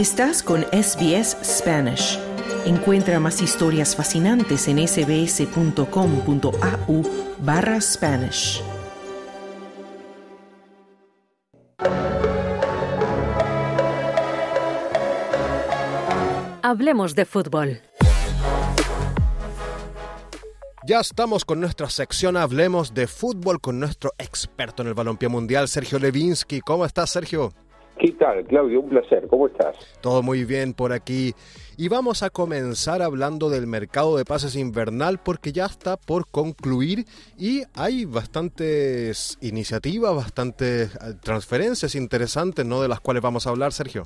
Estás con SBS Spanish. Encuentra más historias fascinantes en sbs.com.au barra Spanish. Hablemos de fútbol. Ya estamos con nuestra sección Hablemos de fútbol con nuestro experto en el balompié mundial, Sergio Levinsky. ¿Cómo estás, Sergio? ¿Qué tal, Claudio? Un placer. ¿Cómo estás? Todo muy bien por aquí. Y vamos a comenzar hablando del mercado de pases invernal porque ya está por concluir y hay bastantes iniciativas, bastantes eh, transferencias interesantes, ¿no? De las cuales vamos a hablar, Sergio.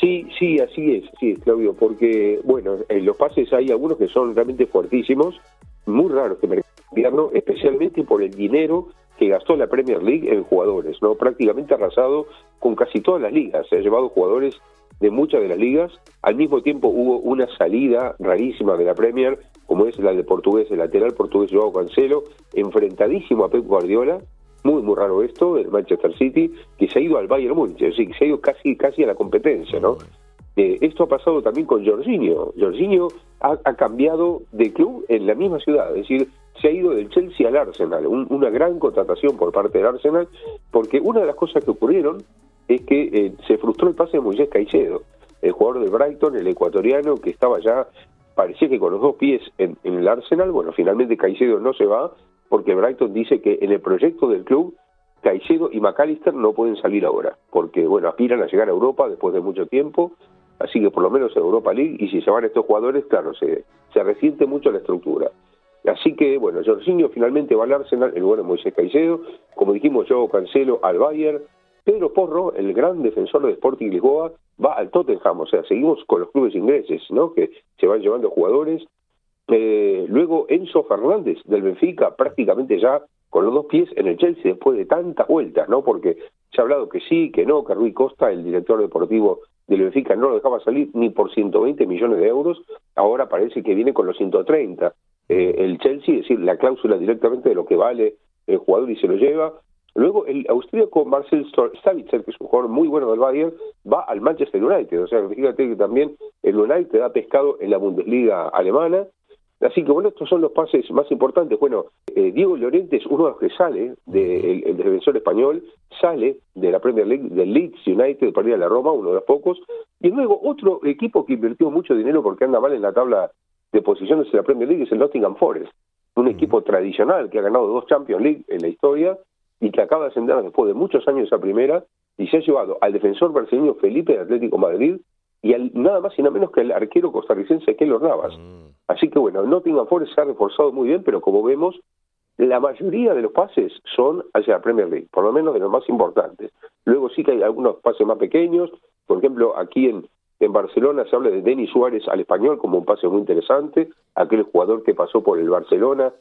Sí, sí, así es, sí, Claudio, porque, bueno, en los pases hay algunos que son realmente fuertísimos, muy raros que mercado invierno, especialmente por el dinero que gastó la Premier League en jugadores, ¿no? Prácticamente arrasado con casi todas las ligas, se ha llevado jugadores de muchas de las ligas, al mismo tiempo hubo una salida rarísima de la Premier, como es la de portugués, el lateral portugués Joao Cancelo, enfrentadísimo a Pep Guardiola, muy muy raro esto, el Manchester City, que se ha ido al Bayern Múnich, es decir, que se ha ido casi casi a la competencia, ¿no? Eh, esto ha pasado también con Jorginho. Jorginho ha, ha, cambiado de club en la misma ciudad, es decir, se ha ido del Chelsea al Arsenal, una gran contratación por parte del Arsenal, porque una de las cosas que ocurrieron es que eh, se frustró el pase de Moisés Caicedo, el jugador de Brighton, el ecuatoriano, que estaba ya, parecía que con los dos pies en, en el Arsenal, bueno, finalmente Caicedo no se va, porque Brighton dice que en el proyecto del club Caicedo y McAllister no pueden salir ahora, porque bueno, aspiran a llegar a Europa después de mucho tiempo, así que por lo menos en Europa League, y si se van estos jugadores, claro, se resiente mucho la estructura. Así que, bueno, Jorginho finalmente va al Arsenal, el bueno Moisés Caicedo, como dijimos yo, Cancelo al Bayern, Pedro Porro, el gran defensor de Sporting Lisboa, va al Tottenham, o sea, seguimos con los clubes ingleses, ¿no?, que se van llevando jugadores. Eh, luego Enzo Fernández del Benfica, prácticamente ya con los dos pies en el Chelsea después de tantas vueltas, ¿no? Porque se ha hablado que sí, que no, que Rui Costa, el director deportivo del Benfica, no lo dejaba salir ni por 120 millones de euros, ahora parece que viene con los 130 eh, el Chelsea, es decir, la cláusula directamente de lo que vale el jugador y se lo lleva. Luego el austríaco Marcel Savitzer, que es un jugador muy bueno del Bayern, va al Manchester United. O sea, fíjate que también el United ha pescado en la Bundesliga alemana. Así que bueno, estos son los pases más importantes. Bueno, eh, Diego Llorente es uno de los que sale, de, el, defensor español, sale de la Premier League, del Leeds United para ir a la Roma, uno de los pocos. Y luego otro equipo que invirtió mucho dinero porque anda mal en la tabla de posiciones en la Premier League es el Nottingham Forest, un equipo tradicional que ha ganado dos Champions League en la historia y que acaba de ascender después de muchos años a primera y se ha llevado al defensor brasileño Felipe de Atlético Madrid y al, nada más y nada menos que al arquero costarricense Keylor Navas. Así que bueno, Nottingham Forest se ha reforzado muy bien, pero como vemos, la mayoría de los pases son hacia la Premier League, por lo menos de los más importantes. Luego sí que hay algunos pases más pequeños, por ejemplo, aquí en, en Barcelona se habla de Denis Suárez al español como un pase muy interesante, aquel jugador que pasó por el Barcelona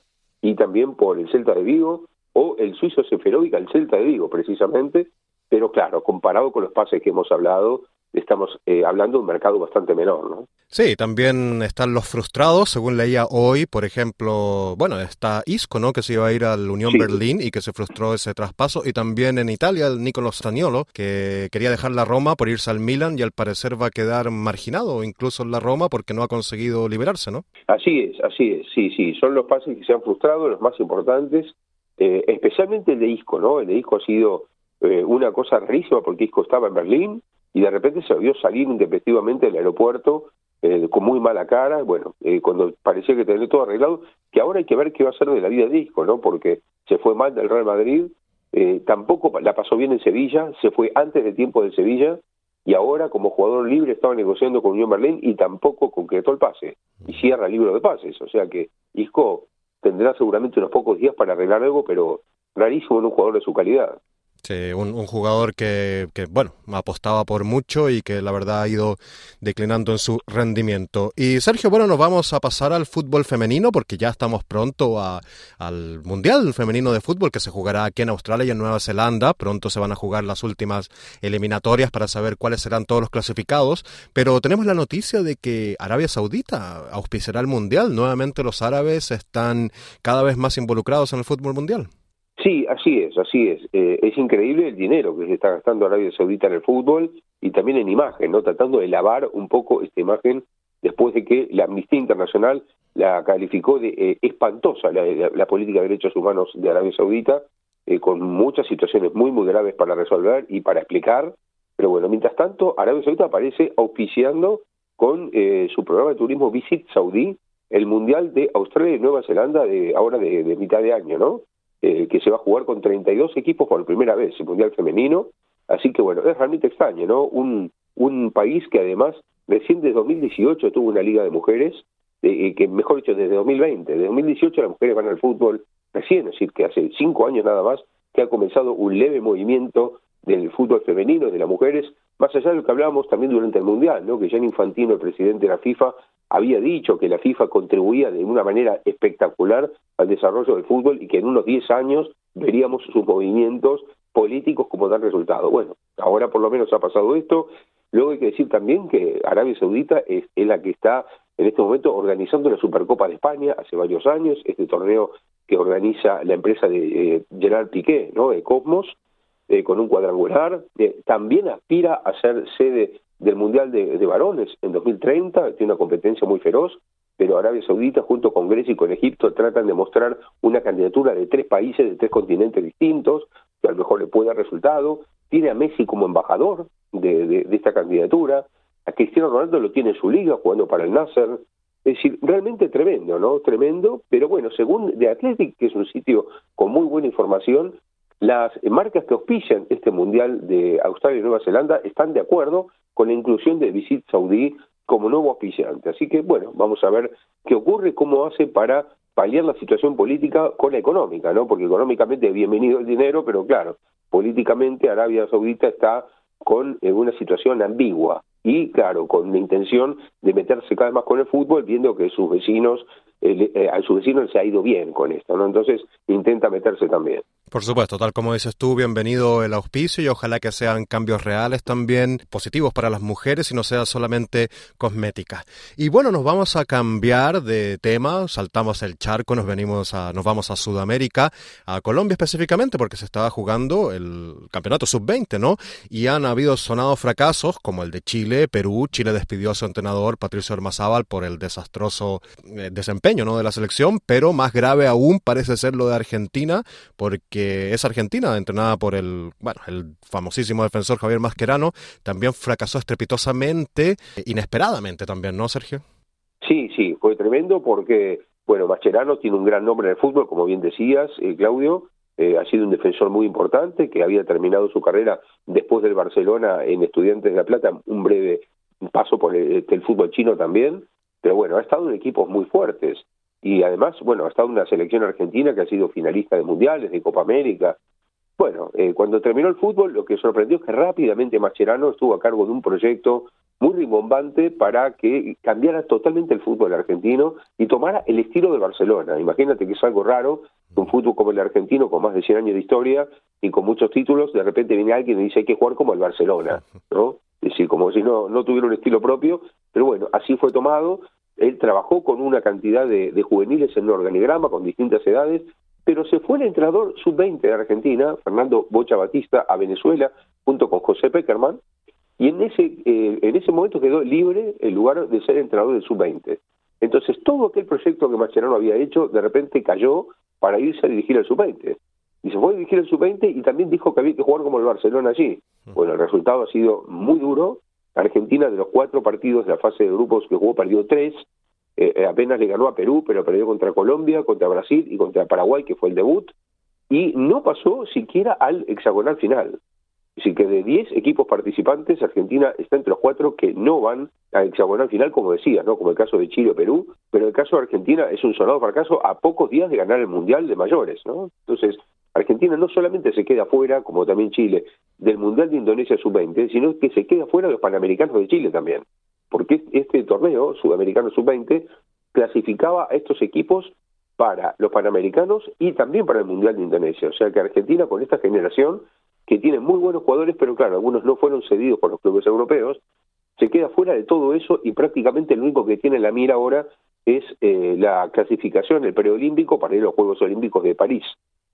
y también por el Celta de Vigo, o el suizo Seferovic al Celta de Vigo, precisamente, pero claro, comparado con los pases que hemos hablado, estamos eh, hablando de un mercado bastante menor, ¿no? Sí, también están los frustrados, según leía hoy, por ejemplo, bueno, está Isco, ¿no? Que se iba a ir al Unión sí. Berlín y que se frustró ese traspaso, y también en Italia el Nicolo Staniolo, que quería dejar la Roma por irse al Milan y al parecer va a quedar marginado incluso en la Roma porque no ha conseguido liberarse, ¿no? Así es, así es, sí, sí, son los pases que se han frustrado, los más importantes, eh, especialmente el de Isco, ¿no? El de Isco ha sido eh, una cosa rarísima porque Isco estaba en Berlín, y de repente se vio salir intempestivamente del aeropuerto eh, con muy mala cara, bueno, eh, cuando parecía que tenía todo arreglado, que ahora hay que ver qué va a hacer de la vida de Isco, ¿no? Porque se fue mal del Real Madrid, eh, tampoco la pasó bien en Sevilla, se fue antes de tiempo de Sevilla, y ahora como jugador libre estaba negociando con Unión Berlín y tampoco concretó el pase, y cierra el libro de pases, o sea que Isco tendrá seguramente unos pocos días para arreglar algo, pero rarísimo en un jugador de su calidad. Sí, un, un jugador que, que, bueno, apostaba por mucho y que la verdad ha ido declinando en su rendimiento. Y Sergio, bueno, nos vamos a pasar al fútbol femenino porque ya estamos pronto al Mundial Femenino de Fútbol que se jugará aquí en Australia y en Nueva Zelanda. Pronto se van a jugar las últimas eliminatorias para saber cuáles serán todos los clasificados. Pero tenemos la noticia de que Arabia Saudita auspiciará el Mundial. Nuevamente los árabes están cada vez más involucrados en el fútbol mundial. Sí, así es, así es. Eh, es increíble el dinero que se está gastando Arabia Saudita en el fútbol y también en imagen, ¿no? Tratando de lavar un poco esta imagen después de que la Amnistía Internacional la calificó de eh, espantosa la, política de derechos humanos de Arabia Saudita, eh, con muchas situaciones muy, muy graves para resolver y para explicar. Pero bueno, mientras tanto, Arabia Saudita aparece auspiciando con su programa de turismo Visit Saudí el Mundial de Australia y Nueva Zelanda de ahora de mitad de año, ¿no? Eh, que se va a jugar con 32 equipos por primera vez, el Mundial Femenino. Así que bueno, es realmente extraño, ¿no? Un, un país que además recién desde 2018 tuvo una liga de mujeres, eh, que mejor dicho, desde 2020, desde 2018 las mujeres van al fútbol recién, es decir, que hace cinco años nada más que ha comenzado un leve movimiento del fútbol femenino, de las mujeres, más allá de lo que hablábamos también durante el Mundial, ¿no? que Gianni Infantino, el presidente de la FIFA, había dicho que la FIFA contribuía de una manera espectacular al desarrollo del fútbol y que en unos 10 años veríamos sus movimientos políticos como dan resultado. Bueno, ahora por lo menos ha pasado esto. Luego hay que decir también que Arabia Saudita es, la que está en este momento organizando la Supercopa de España hace varios años, este torneo que organiza la empresa de eh, Gerard Piqué, ¿no? de Cosmos, eh, con un cuadrangular. Eh, también aspira a ser sede del Mundial de, Varones en 2030, tiene una competencia muy feroz, pero Arabia Saudita junto con Grecia y con Egipto tratan de mostrar una candidatura de tres países, de tres continentes distintos, que a lo mejor le pueda dar resultado. Tiene a Messi como embajador de, esta candidatura, a Cristiano Ronaldo lo tiene en su liga jugando para el Nasser. Es decir, realmente tremendo, ¿no? Tremendo, pero bueno, según The Athletic, que es un sitio con muy buena información, las marcas que auspician este Mundial de Australia y Nueva Zelanda están de acuerdo con la inclusión de Visit Saudí como nuevo auspiciante. Así que, bueno, vamos a ver qué ocurre, cómo hace para paliar la situación política con la económica, ¿no? Porque económicamente bienvenido el dinero, pero claro, políticamente Arabia Saudita está con eh, una situación ambigua y, claro, con la intención de meterse cada vez más con el fútbol, viendo que sus vecinos, eh, a sus vecinos se ha ido bien con esto, ¿no? Entonces intenta meterse también. Por supuesto, tal como dices tú, bienvenido el auspicio y ojalá que sean cambios reales también positivos para las mujeres y no sea solamente cosmética. Y bueno, nos vamos a cambiar de tema, saltamos el charco, nos venimos a, nos vamos a Sudamérica, a Colombia específicamente, porque se estaba jugando el campeonato sub-20, ¿no? Y han habido sonados fracasos como el de Chile, Perú. Chile despidió a su entrenador Patricio Hermazábal por el desastroso eh, ¿no? De la selección, pero más grave aún parece ser lo de Argentina, porque que es argentina, entrenada por el, bueno, el famosísimo defensor Javier Mascherano, también fracasó estrepitosamente, inesperadamente también, ¿no, Sergio? Sí, sí, fue tremendo porque, bueno, Mascherano tiene un gran nombre en el fútbol, como bien decías, eh, Claudio, eh, ha sido un defensor muy importante que había terminado su carrera después del Barcelona en Estudiantes de La Plata, un breve paso por el, el fútbol chino también, pero bueno, ha estado en equipos muy fuertes y además, bueno, ha estado una selección argentina que ha sido finalista de mundiales, de Copa América. Bueno, eh, cuando terminó el fútbol, lo que sorprendió es que rápidamente Mascherano estuvo a cargo de un proyecto muy rimbombante para que cambiara totalmente el fútbol argentino y tomara el estilo de Barcelona. Imagínate que es algo raro, un fútbol como el argentino, con más de 100 años de historia y con muchos títulos, de repente viene alguien y dice hay que jugar como el Barcelona, ¿no? Es decir, como si no, no tuviera un estilo propio, pero bueno, así fue tomado él trabajó con una cantidad de, juveniles en un organigrama con distintas edades, pero se fue el entrenador sub-20 de Argentina, Fernando Bocha Batista, a Venezuela, junto con José Peckerman, y en ese, eh, en ese momento quedó libre el lugar de ser entrenador del sub-20. Entonces, todo aquel proyecto que Mascherano había hecho, de repente cayó para irse a dirigir al sub-20. Y se fue a dirigir al sub-20 y también dijo que había que jugar como el Barcelona allí. Bueno, el resultado ha sido muy duro, Argentina, de los cuatro partidos de la fase de grupos que jugó, perdió tres. Eh, eh, apenas le ganó a Perú, pero perdió contra Colombia, contra Brasil y contra Paraguay, que fue el debut. Y no pasó siquiera al hexagonal final. Así que de 10 equipos participantes, Argentina está entre los cuatro que no van al hexagonal final, como decía, ¿no? como el caso de Chile o Perú, pero el caso de Argentina es un sonado fracaso a pocos días de ganar el Mundial de mayores. ¿no? Entonces, Argentina no solamente se queda fuera, como también Chile, del Mundial de Indonesia Sub-20, sino que se queda fuera de los Panamericanos de Chile también. Porque este torneo, Sudamericano Sub-20, clasificaba a estos equipos para los Panamericanos y también para el Mundial de Indonesia. O sea que Argentina, con esta generación, que tiene muy buenos jugadores, pero claro, algunos no fueron cedidos por los clubes europeos, se queda fuera de todo eso y prácticamente lo único que tiene en la mira ahora es eh, la clasificación, el preolímpico para ir a los Juegos Olímpicos de París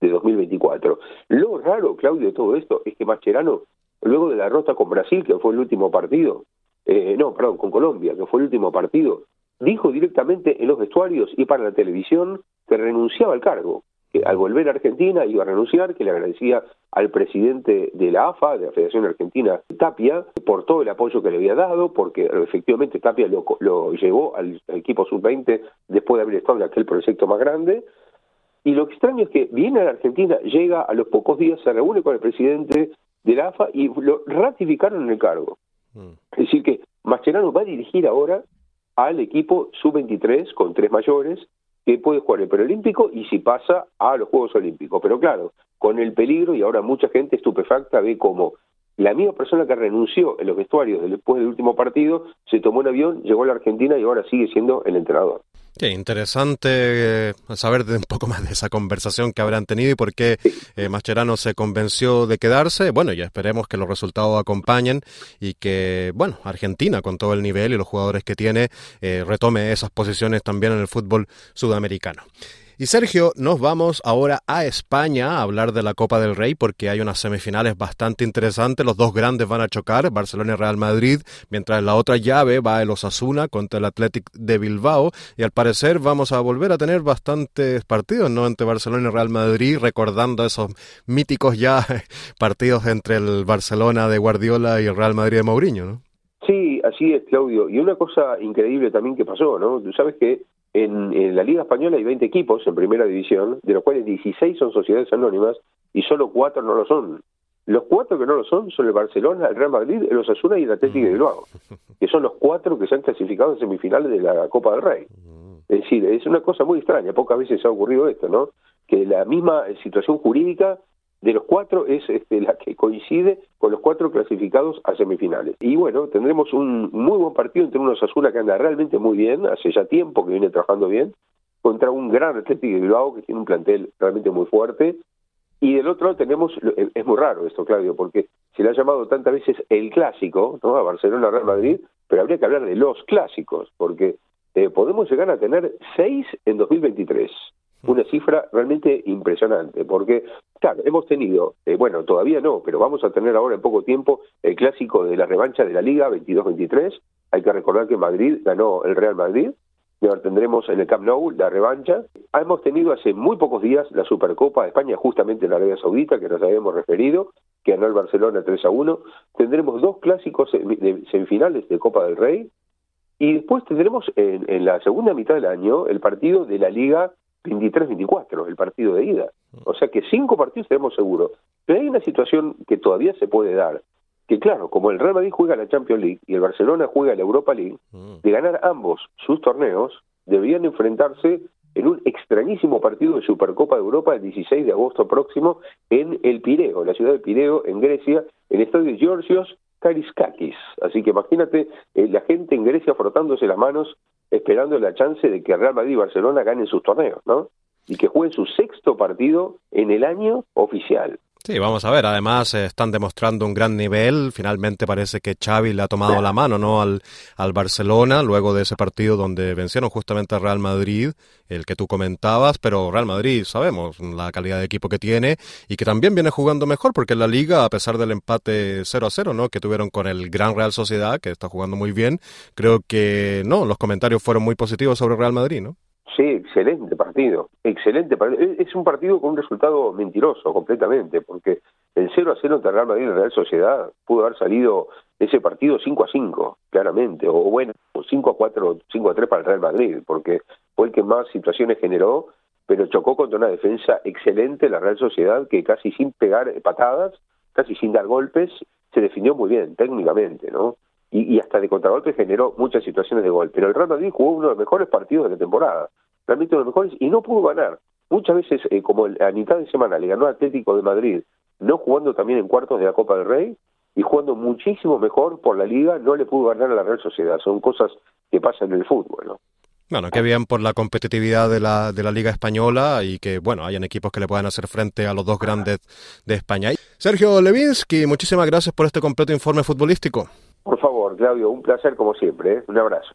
de 2024. Lo raro, Claudio, de todo esto es que Mascherano, luego de la derrota con Brasil, que fue el último partido, eh, no, perdón, con Colombia, que fue el último partido, dijo directamente en los vestuarios y para la televisión que renunciaba al cargo al volver a Argentina iba a renunciar, que le agradecía al presidente de la AFA, de la Federación Argentina, Tapia, por todo el apoyo que le había dado, porque efectivamente Tapia lo, lo llevó al, equipo sub-20 después de haber estado en aquel proyecto más grande. Y lo extraño es que viene a la Argentina, llega a los pocos días, se reúne con el presidente de la AFA y lo ratificaron en el cargo. Mm. Es decir, que Mascherano va a dirigir ahora al equipo sub-23 con tres mayores que puede jugar el preolímpico y si pasa a los Juegos Olímpicos. Pero claro, con el peligro y ahora mucha gente estupefacta ve como la misma persona que renunció en los vestuarios después del último partido se tomó un avión, llegó a la Argentina y ahora sigue siendo el entrenador. Qué interesante eh, saber un poco más de esa conversación que habrán tenido y por qué eh, Mascherano se convenció de quedarse. Bueno, ya esperemos que los resultados acompañen y que, bueno, Argentina, con todo el nivel y los jugadores que tiene, eh, retome esas posiciones también en el fútbol sudamericano. Y Sergio, nos vamos ahora a España a hablar de la Copa del Rey porque hay unas semifinales bastante interesantes. Los dos grandes van a chocar, Barcelona y Real Madrid, mientras en la otra llave va el Osasuna contra el Athletic de Bilbao. Y al parecer vamos a volver a tener bastantes partidos, ¿no? Entre Barcelona y Real Madrid, recordando esos míticos ya partidos entre el Barcelona de Guardiola y el Real Madrid de Mourinho, ¿no? Sí, así es, Claudio. Y una cosa increíble también que pasó, ¿no? Tú sabes que en, la Liga Española hay 20 equipos en primera división, de los cuales 16 son sociedades anónimas y solo cuatro no lo son. Los cuatro que no lo son son el Barcelona, el Real Madrid, el Osasuna y el Atlético de Bilbao, que son los cuatro que se han clasificado en semifinales de la Copa del Rey. Es decir, es una cosa muy extraña, pocas veces ha ocurrido esto, ¿no? Que la misma situación jurídica de los cuatro es este, la que coincide con los cuatro clasificados a semifinales. Y bueno, tendremos un muy buen partido entre unos Azul que anda realmente muy bien, hace ya tiempo que viene trabajando bien, contra un gran Atlético de Bilbao que tiene un plantel realmente muy fuerte. Y del otro lado tenemos, es muy raro esto, Claudio, porque se le ha llamado tantas veces el clásico, ¿no? A Barcelona, Real Madrid, pero habría que hablar de los clásicos, porque eh, podemos llegar a tener seis en 2023 una cifra realmente impresionante, porque, claro, hemos tenido, eh, bueno, todavía no, pero vamos a tener ahora en poco tiempo el clásico de la revancha de la Liga 22-23. Hay que recordar que Madrid ganó el Real Madrid, y ahora tendremos en el Camp Nou la revancha. Hemos tenido hace muy pocos días la Supercopa de España, justamente en la Arabia Saudita, que nos habíamos referido, que ganó el Barcelona 3 a 1. Tendremos dos clásicos de semifinales de Copa del Rey. Y después tendremos en, en la segunda mitad del año el partido de la Liga 23-24, el partido de ida. O sea que cinco partidos tenemos seguros. Pero hay una situación que todavía se puede dar, que claro, como el Real Madrid juega la Champions League y el Barcelona juega la Europa League, mm. de ganar ambos sus torneos, deberían enfrentarse en un extrañísimo partido de Supercopa de Europa el 16 de agosto próximo en el Pireo, la ciudad de Pireo, en Grecia, en el estadio Georgios Kariskakis. Así que imagínate eh, la gente en Grecia frotándose las manos esperando la chance de que Real Madrid y Barcelona ganen sus torneos, ¿no? Y que jueguen su sexto partido en el año oficial. Sí, vamos a ver. Además, eh, están demostrando un gran nivel. Finalmente parece que Xavi le ha tomado la mano ¿no? al, al Barcelona luego de ese partido donde vencieron justamente al Real Madrid, el que tú comentabas. Pero Real Madrid, sabemos la calidad de equipo que tiene y que también viene jugando mejor porque en la liga, a pesar del empate 0 a 0 ¿no? que tuvieron con el Gran Real Sociedad, que está jugando muy bien, creo que no, los comentarios fueron muy positivos sobre Real Madrid, ¿no? Sí, excelente partido, excelente partido. Es un partido con un resultado mentiroso completamente, porque el 0 a 0 entre Real Madrid y Real Sociedad pudo haber salido ese partido 5 a 5, claramente, o bueno, 5 a 4, 5 a 3 para el Real Madrid, porque fue el que más situaciones generó, pero chocó contra una defensa excelente la Real Sociedad que casi sin pegar patadas, casi sin dar golpes, se definió muy bien técnicamente, ¿no? Y, hasta de contragolpe generó muchas situaciones de gol. Pero el Real Madrid jugó uno de los mejores partidos de la temporada realmente los mejores y no pudo ganar. Muchas veces, eh, como a mitad de semana le ganó Atlético de Madrid, no jugando también en cuartos de la Copa del Rey y jugando muchísimo mejor por la liga, no le pudo ganar a la Real Sociedad. Son cosas que pasan en el fútbol, ¿no? Bueno, qué bien por la competitividad de la, de la Liga Española y que, bueno, hayan equipos que le puedan hacer frente a los dos grandes de España. Sergio Levinsky, muchísimas gracias por este completo informe futbolístico. Por favor, Claudio, un placer como siempre. ¿eh? Un abrazo.